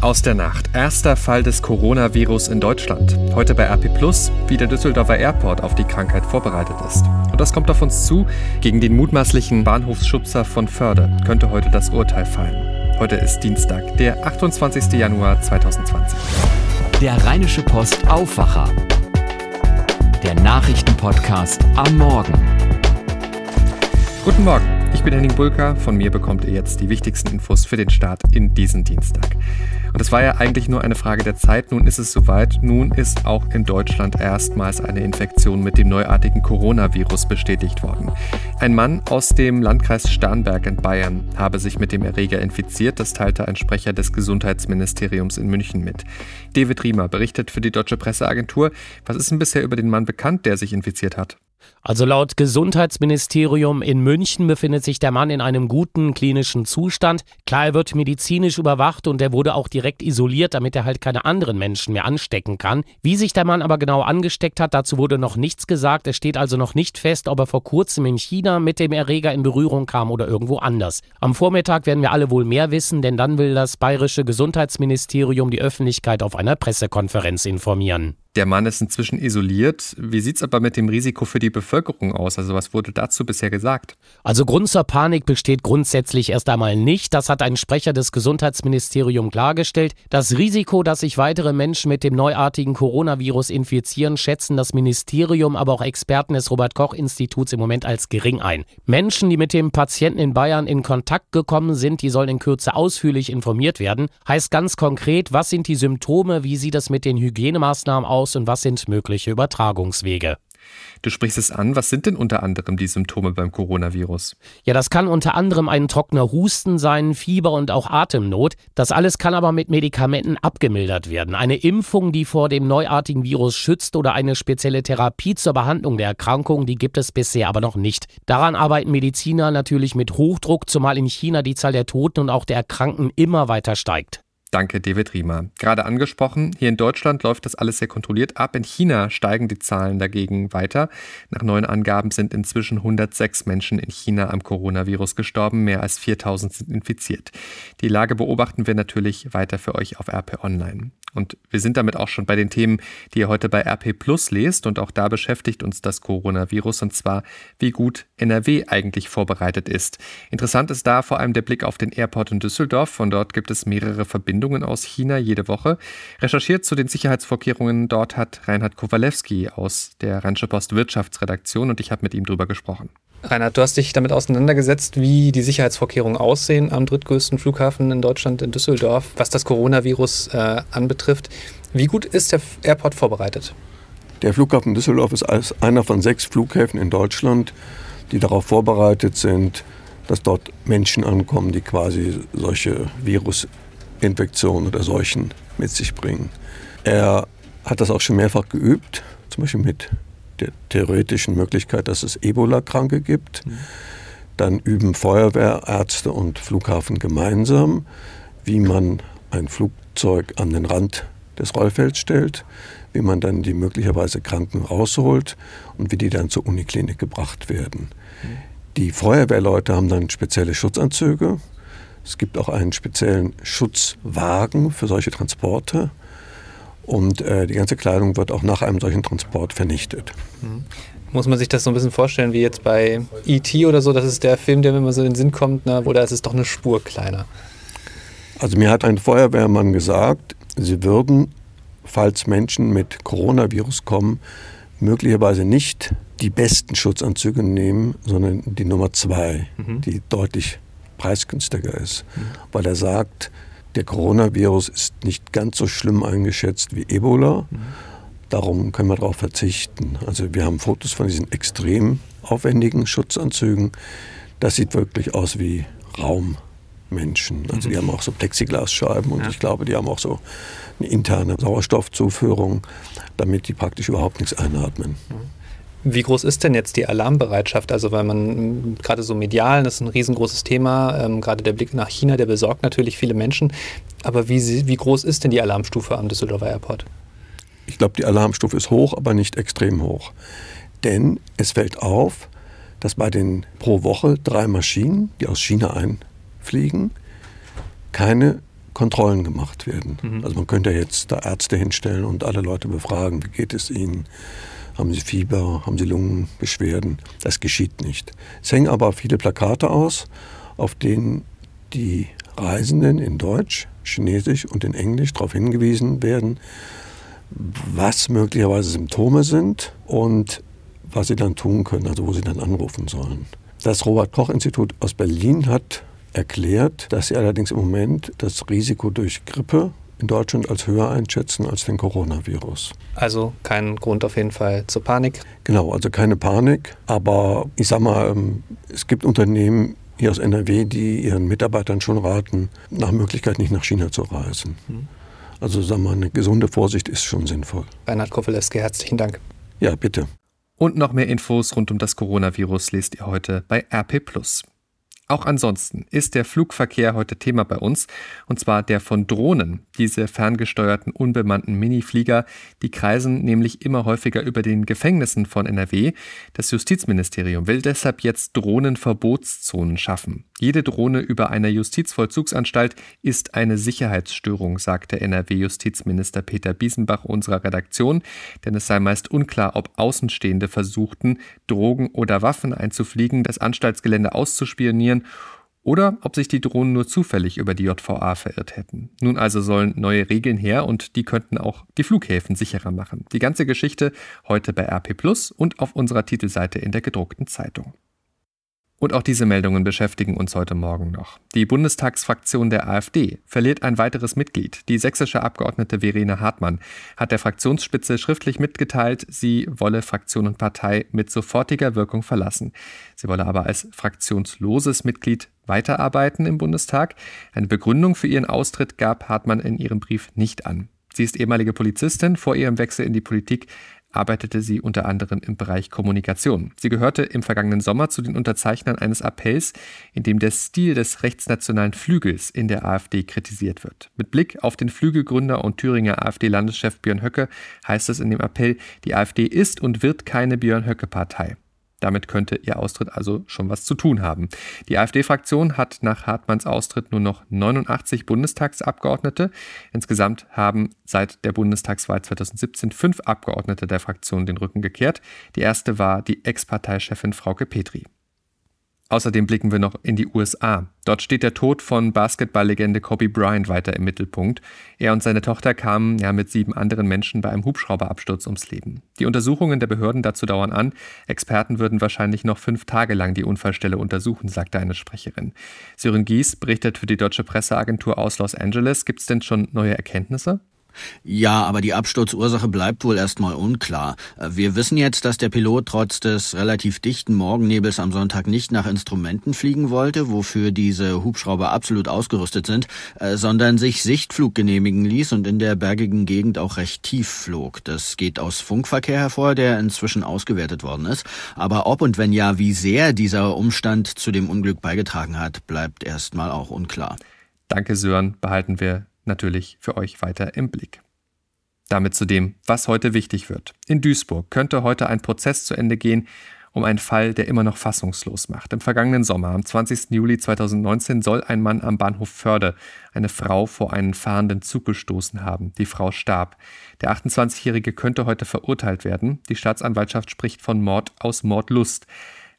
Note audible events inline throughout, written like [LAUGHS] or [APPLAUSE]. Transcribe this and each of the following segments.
Aus der Nacht. Erster Fall des Coronavirus in Deutschland. Heute bei RP Plus, wie der Düsseldorfer Airport auf die Krankheit vorbereitet ist. Und das kommt auf uns zu. Gegen den mutmaßlichen Bahnhofsschubser von Förde könnte heute das Urteil fallen. Heute ist Dienstag, der 28. Januar 2020. Der Rheinische Post Aufwacher. Der Nachrichtenpodcast am Morgen. Guten Morgen. Ich bin Henning Bulka. Von mir bekommt ihr jetzt die wichtigsten Infos für den Start in diesen Dienstag. Und es war ja eigentlich nur eine Frage der Zeit. Nun ist es soweit. Nun ist auch in Deutschland erstmals eine Infektion mit dem neuartigen Coronavirus bestätigt worden. Ein Mann aus dem Landkreis Starnberg in Bayern habe sich mit dem Erreger infiziert. Das teilte ein Sprecher des Gesundheitsministeriums in München mit. David Riemer berichtet für die Deutsche Presseagentur. Was ist denn bisher über den Mann bekannt, der sich infiziert hat? Also laut Gesundheitsministerium in München befindet sich der Mann in einem guten klinischen Zustand. Klar, er wird medizinisch überwacht und er wurde auch direkt isoliert, damit er halt keine anderen Menschen mehr anstecken kann. Wie sich der Mann aber genau angesteckt hat, dazu wurde noch nichts gesagt. Es steht also noch nicht fest, ob er vor kurzem in China mit dem Erreger in Berührung kam oder irgendwo anders. Am Vormittag werden wir alle wohl mehr wissen, denn dann will das bayerische Gesundheitsministerium die Öffentlichkeit auf einer Pressekonferenz informieren. Der Mann ist inzwischen isoliert. Wie sieht es aber mit dem Risiko für die Bevölkerung aus? Also was wurde dazu bisher gesagt? Also Grund zur Panik besteht grundsätzlich erst einmal nicht. Das hat ein Sprecher des Gesundheitsministeriums klargestellt. Das Risiko, dass sich weitere Menschen mit dem neuartigen Coronavirus infizieren, schätzen das Ministerium, aber auch Experten des Robert Koch Instituts im Moment als gering ein. Menschen, die mit dem Patienten in Bayern in Kontakt gekommen sind, die sollen in Kürze ausführlich informiert werden. Heißt ganz konkret, was sind die Symptome, wie sieht es mit den Hygienemaßnahmen aus und was sind mögliche Übertragungswege? Du sprichst es an. Was sind denn unter anderem die Symptome beim Coronavirus? Ja, das kann unter anderem ein trockener Husten sein, Fieber und auch Atemnot. Das alles kann aber mit Medikamenten abgemildert werden. Eine Impfung, die vor dem neuartigen Virus schützt oder eine spezielle Therapie zur Behandlung der Erkrankung, die gibt es bisher aber noch nicht. Daran arbeiten Mediziner natürlich mit Hochdruck, zumal in China die Zahl der Toten und auch der Erkrankten immer weiter steigt. Danke, David Riemer. Gerade angesprochen, hier in Deutschland läuft das alles sehr kontrolliert ab. In China steigen die Zahlen dagegen weiter. Nach neuen Angaben sind inzwischen 106 Menschen in China am Coronavirus gestorben. Mehr als 4000 sind infiziert. Die Lage beobachten wir natürlich weiter für euch auf RP Online. Und wir sind damit auch schon bei den Themen, die ihr heute bei RP Plus lest. Und auch da beschäftigt uns das Coronavirus und zwar, wie gut NRW eigentlich vorbereitet ist. Interessant ist da vor allem der Blick auf den Airport in Düsseldorf. Von dort gibt es mehrere Verbindungen aus China jede Woche. Recherchiert zu den Sicherheitsvorkehrungen dort hat Reinhard Kowalewski aus der Rheinische Post Wirtschaftsredaktion und ich habe mit ihm drüber gesprochen. Reinhard, du hast dich damit auseinandergesetzt, wie die Sicherheitsvorkehrungen aussehen am drittgrößten Flughafen in Deutschland, in Düsseldorf, was das Coronavirus äh, anbetrifft. Wie gut ist der Airport vorbereitet? Der Flughafen Düsseldorf ist einer von sechs Flughäfen in Deutschland, die darauf vorbereitet sind, dass dort Menschen ankommen, die quasi solche Virusinfektionen oder Seuchen mit sich bringen. Er hat das auch schon mehrfach geübt, zum Beispiel mit der theoretischen Möglichkeit, dass es Ebola-Kranke gibt. Mhm. Dann üben Feuerwehrärzte und Flughafen gemeinsam, wie man ein Flugzeug an den Rand des Rollfelds stellt, wie man dann die möglicherweise Kranken rausholt und wie die dann zur Uniklinik gebracht werden. Die Feuerwehrleute haben dann spezielle Schutzanzüge. Es gibt auch einen speziellen Schutzwagen für solche Transporte. Und äh, die ganze Kleidung wird auch nach einem solchen Transport vernichtet. Mhm. Muss man sich das so ein bisschen vorstellen wie jetzt bei E.T. oder so? Das ist der Film, der mir immer so in den Sinn kommt, ne? oder ist es doch eine Spur kleiner? Also mir hat ein Feuerwehrmann gesagt, sie würden, falls Menschen mit Coronavirus kommen, möglicherweise nicht die besten Schutzanzüge nehmen, sondern die Nummer zwei, mhm. die deutlich preisgünstiger ist. Mhm. Weil er sagt, der Coronavirus ist nicht ganz so schlimm eingeschätzt wie Ebola. Darum können wir darauf verzichten. Also wir haben Fotos von diesen extrem aufwendigen Schutzanzügen. Das sieht wirklich aus wie Raummenschen. Also die mhm. haben auch so Plexiglasscheiben und ja. ich glaube, die haben auch so eine interne Sauerstoffzuführung, damit die praktisch überhaupt nichts einatmen. Mhm. Wie groß ist denn jetzt die Alarmbereitschaft? Also, weil man gerade so medial, das ist ein riesengroßes Thema, ähm, gerade der Blick nach China, der besorgt natürlich viele Menschen. Aber wie, wie groß ist denn die Alarmstufe am Düsseldorfer Airport? Ich glaube, die Alarmstufe ist hoch, aber nicht extrem hoch. Denn es fällt auf, dass bei den pro Woche drei Maschinen, die aus China einfliegen, keine Kontrollen gemacht werden. Mhm. Also man könnte jetzt da Ärzte hinstellen und alle Leute befragen, wie geht es ihnen? Haben sie Fieber? Haben sie Lungenbeschwerden? Das geschieht nicht. Es hängen aber viele Plakate aus, auf denen die Reisenden in Deutsch, Chinesisch und in Englisch darauf hingewiesen werden, was möglicherweise Symptome sind und was sie dann tun können, also wo sie dann anrufen sollen. Das Robert Koch Institut aus Berlin hat erklärt, dass sie allerdings im Moment das Risiko durch Grippe in Deutschland als höher einschätzen als den Coronavirus. Also kein Grund auf jeden Fall zur Panik. Genau, also keine Panik. Aber ich sag mal, ähm, es gibt Unternehmen hier aus NRW, die ihren Mitarbeitern schon raten, nach Möglichkeit nicht nach China zu reisen. Hm. Also sagen wir, eine gesunde Vorsicht ist schon sinnvoll. Reinhard Kowalewski, herzlichen Dank. Ja, bitte. Und noch mehr Infos rund um das Coronavirus lest ihr heute bei RP. Auch ansonsten ist der Flugverkehr heute Thema bei uns, und zwar der von Drohnen. Diese ferngesteuerten unbemannten Miniflieger, die kreisen nämlich immer häufiger über den Gefängnissen von NRW. Das Justizministerium will deshalb jetzt Drohnenverbotszonen schaffen. Jede Drohne über einer Justizvollzugsanstalt ist eine Sicherheitsstörung, sagte NRW-Justizminister Peter Biesenbach unserer Redaktion, denn es sei meist unklar, ob Außenstehende versuchten, Drogen oder Waffen einzufliegen, das Anstaltsgelände auszuspionieren oder ob sich die Drohnen nur zufällig über die JVA verirrt hätten. Nun also sollen neue Regeln her und die könnten auch die Flughäfen sicherer machen. Die ganze Geschichte heute bei RP Plus und auf unserer Titelseite in der gedruckten Zeitung. Und auch diese Meldungen beschäftigen uns heute Morgen noch. Die Bundestagsfraktion der AfD verliert ein weiteres Mitglied. Die sächsische Abgeordnete Verena Hartmann hat der Fraktionsspitze schriftlich mitgeteilt, sie wolle Fraktion und Partei mit sofortiger Wirkung verlassen. Sie wolle aber als fraktionsloses Mitglied weiterarbeiten im Bundestag. Eine Begründung für ihren Austritt gab Hartmann in ihrem Brief nicht an. Sie ist ehemalige Polizistin. Vor ihrem Wechsel in die Politik arbeitete sie unter anderem im Bereich Kommunikation. Sie gehörte im vergangenen Sommer zu den Unterzeichnern eines Appells, in dem der Stil des rechtsnationalen Flügels in der AfD kritisiert wird. Mit Blick auf den Flügelgründer und Thüringer AfD-Landeschef Björn Höcke heißt es in dem Appell, die AfD ist und wird keine Björn Höcke-Partei. Damit könnte ihr Austritt also schon was zu tun haben. Die AfD-Fraktion hat nach Hartmanns Austritt nur noch 89 Bundestagsabgeordnete. Insgesamt haben seit der Bundestagswahl 2017 fünf Abgeordnete der Fraktion den Rücken gekehrt. Die erste war die Ex-Parteichefin Frauke Petri. Außerdem blicken wir noch in die USA. Dort steht der Tod von Basketballlegende Kobe Bryant weiter im Mittelpunkt. Er und seine Tochter kamen ja mit sieben anderen Menschen bei einem Hubschrauberabsturz ums Leben. Die Untersuchungen der Behörden dazu dauern an. Experten würden wahrscheinlich noch fünf Tage lang die Unfallstelle untersuchen, sagte eine Sprecherin. Sören Gies berichtet für die deutsche Presseagentur aus Los Angeles. Gibt es denn schon neue Erkenntnisse? Ja, aber die Absturzursache bleibt wohl erstmal unklar. Wir wissen jetzt, dass der Pilot trotz des relativ dichten Morgennebels am Sonntag nicht nach Instrumenten fliegen wollte, wofür diese Hubschrauber absolut ausgerüstet sind, äh, sondern sich Sichtflug genehmigen ließ und in der bergigen Gegend auch recht tief flog. Das geht aus Funkverkehr hervor, der inzwischen ausgewertet worden ist. Aber ob und wenn ja, wie sehr dieser Umstand zu dem Unglück beigetragen hat, bleibt erstmal auch unklar. Danke, Sören. Behalten wir natürlich für euch weiter im Blick. Damit zu dem, was heute wichtig wird. In Duisburg könnte heute ein Prozess zu Ende gehen um einen Fall, der immer noch fassungslos macht. Im vergangenen Sommer, am 20. Juli 2019, soll ein Mann am Bahnhof Förde eine Frau vor einen fahrenden Zug gestoßen haben. Die Frau starb. Der 28-Jährige könnte heute verurteilt werden. Die Staatsanwaltschaft spricht von Mord aus Mordlust.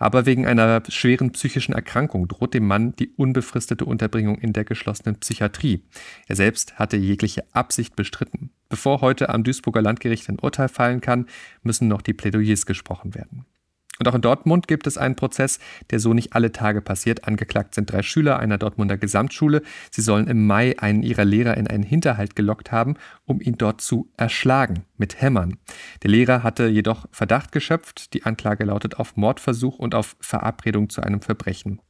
Aber wegen einer schweren psychischen Erkrankung droht dem Mann die unbefristete Unterbringung in der geschlossenen Psychiatrie. Er selbst hatte jegliche Absicht bestritten. Bevor heute am Duisburger Landgericht ein Urteil fallen kann, müssen noch die Plädoyers gesprochen werden. Und auch in Dortmund gibt es einen Prozess, der so nicht alle Tage passiert. Angeklagt sind drei Schüler einer Dortmunder Gesamtschule. Sie sollen im Mai einen ihrer Lehrer in einen Hinterhalt gelockt haben, um ihn dort zu erschlagen mit Hämmern. Der Lehrer hatte jedoch Verdacht geschöpft. Die Anklage lautet auf Mordversuch und auf Verabredung zu einem Verbrechen.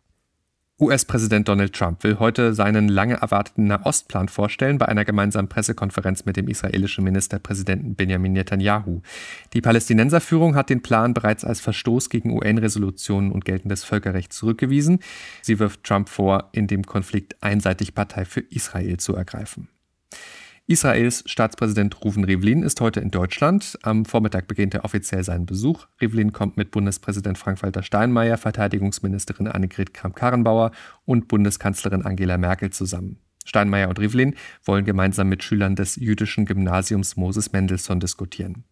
US-Präsident Donald Trump will heute seinen lange erwarteten Nahostplan vorstellen bei einer gemeinsamen Pressekonferenz mit dem israelischen Ministerpräsidenten Benjamin Netanyahu. Die Palästinenserführung hat den Plan bereits als Verstoß gegen UN-Resolutionen und geltendes Völkerrecht zurückgewiesen. Sie wirft Trump vor, in dem Konflikt einseitig Partei für Israel zu ergreifen. Israels Staatspräsident Ruven Rivlin ist heute in Deutschland. Am Vormittag beginnt er offiziell seinen Besuch. Rivlin kommt mit Bundespräsident Frank-Walter Steinmeier, Verteidigungsministerin Annegret Kramp-Karrenbauer und Bundeskanzlerin Angela Merkel zusammen. Steinmeier und Rivlin wollen gemeinsam mit Schülern des jüdischen Gymnasiums Moses Mendelssohn diskutieren.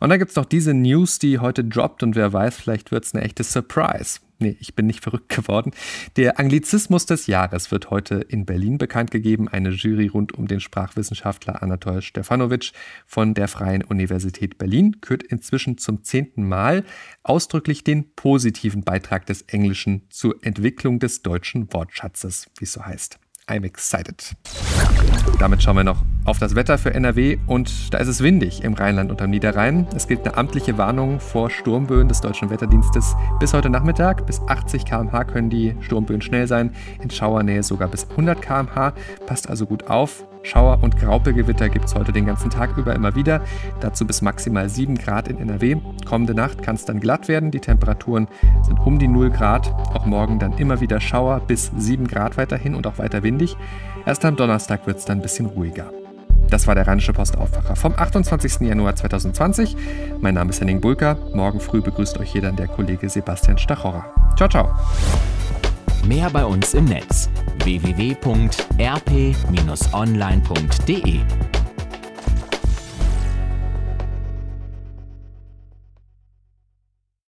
Und dann gibt es noch diese News, die heute droppt und wer weiß, vielleicht wird es eine echte Surprise. Nee, ich bin nicht [LAUGHS] verrückt geworden. Der Anglizismus des Jahres wird heute in Berlin bekannt gegeben. Eine Jury rund um den Sprachwissenschaftler Anatol Stefanovic von der Freien Universität Berlin kürt inzwischen zum zehnten Mal ausdrücklich den positiven Beitrag des Englischen zur Entwicklung des deutschen Wortschatzes, wie es so heißt. I'm excited. Damit schauen wir noch auf das Wetter für NRW und da ist es windig im Rheinland und am Niederrhein. Es gilt eine amtliche Warnung vor Sturmböen des Deutschen Wetterdienstes bis heute Nachmittag. Bis 80 km/h können die Sturmböen schnell sein, in Schauernähe sogar bis 100 km/h. Passt also gut auf. Schauer- und Graupelgewitter gibt es heute den ganzen Tag über immer wieder. Dazu bis maximal 7 Grad in NRW. Kommende Nacht kann es dann glatt werden. Die Temperaturen sind um die 0 Grad. Auch morgen dann immer wieder Schauer bis 7 Grad weiterhin und auch weiter windig. Erst am Donnerstag wird es dann ein bisschen ruhiger. Das war der Rheinische Postaufwacher vom 28. Januar 2020. Mein Name ist Henning Bulka. Morgen früh begrüßt euch hier dann der Kollege Sebastian Stachorra. Ciao, ciao. Mehr bei uns im Netz www.rp-online.de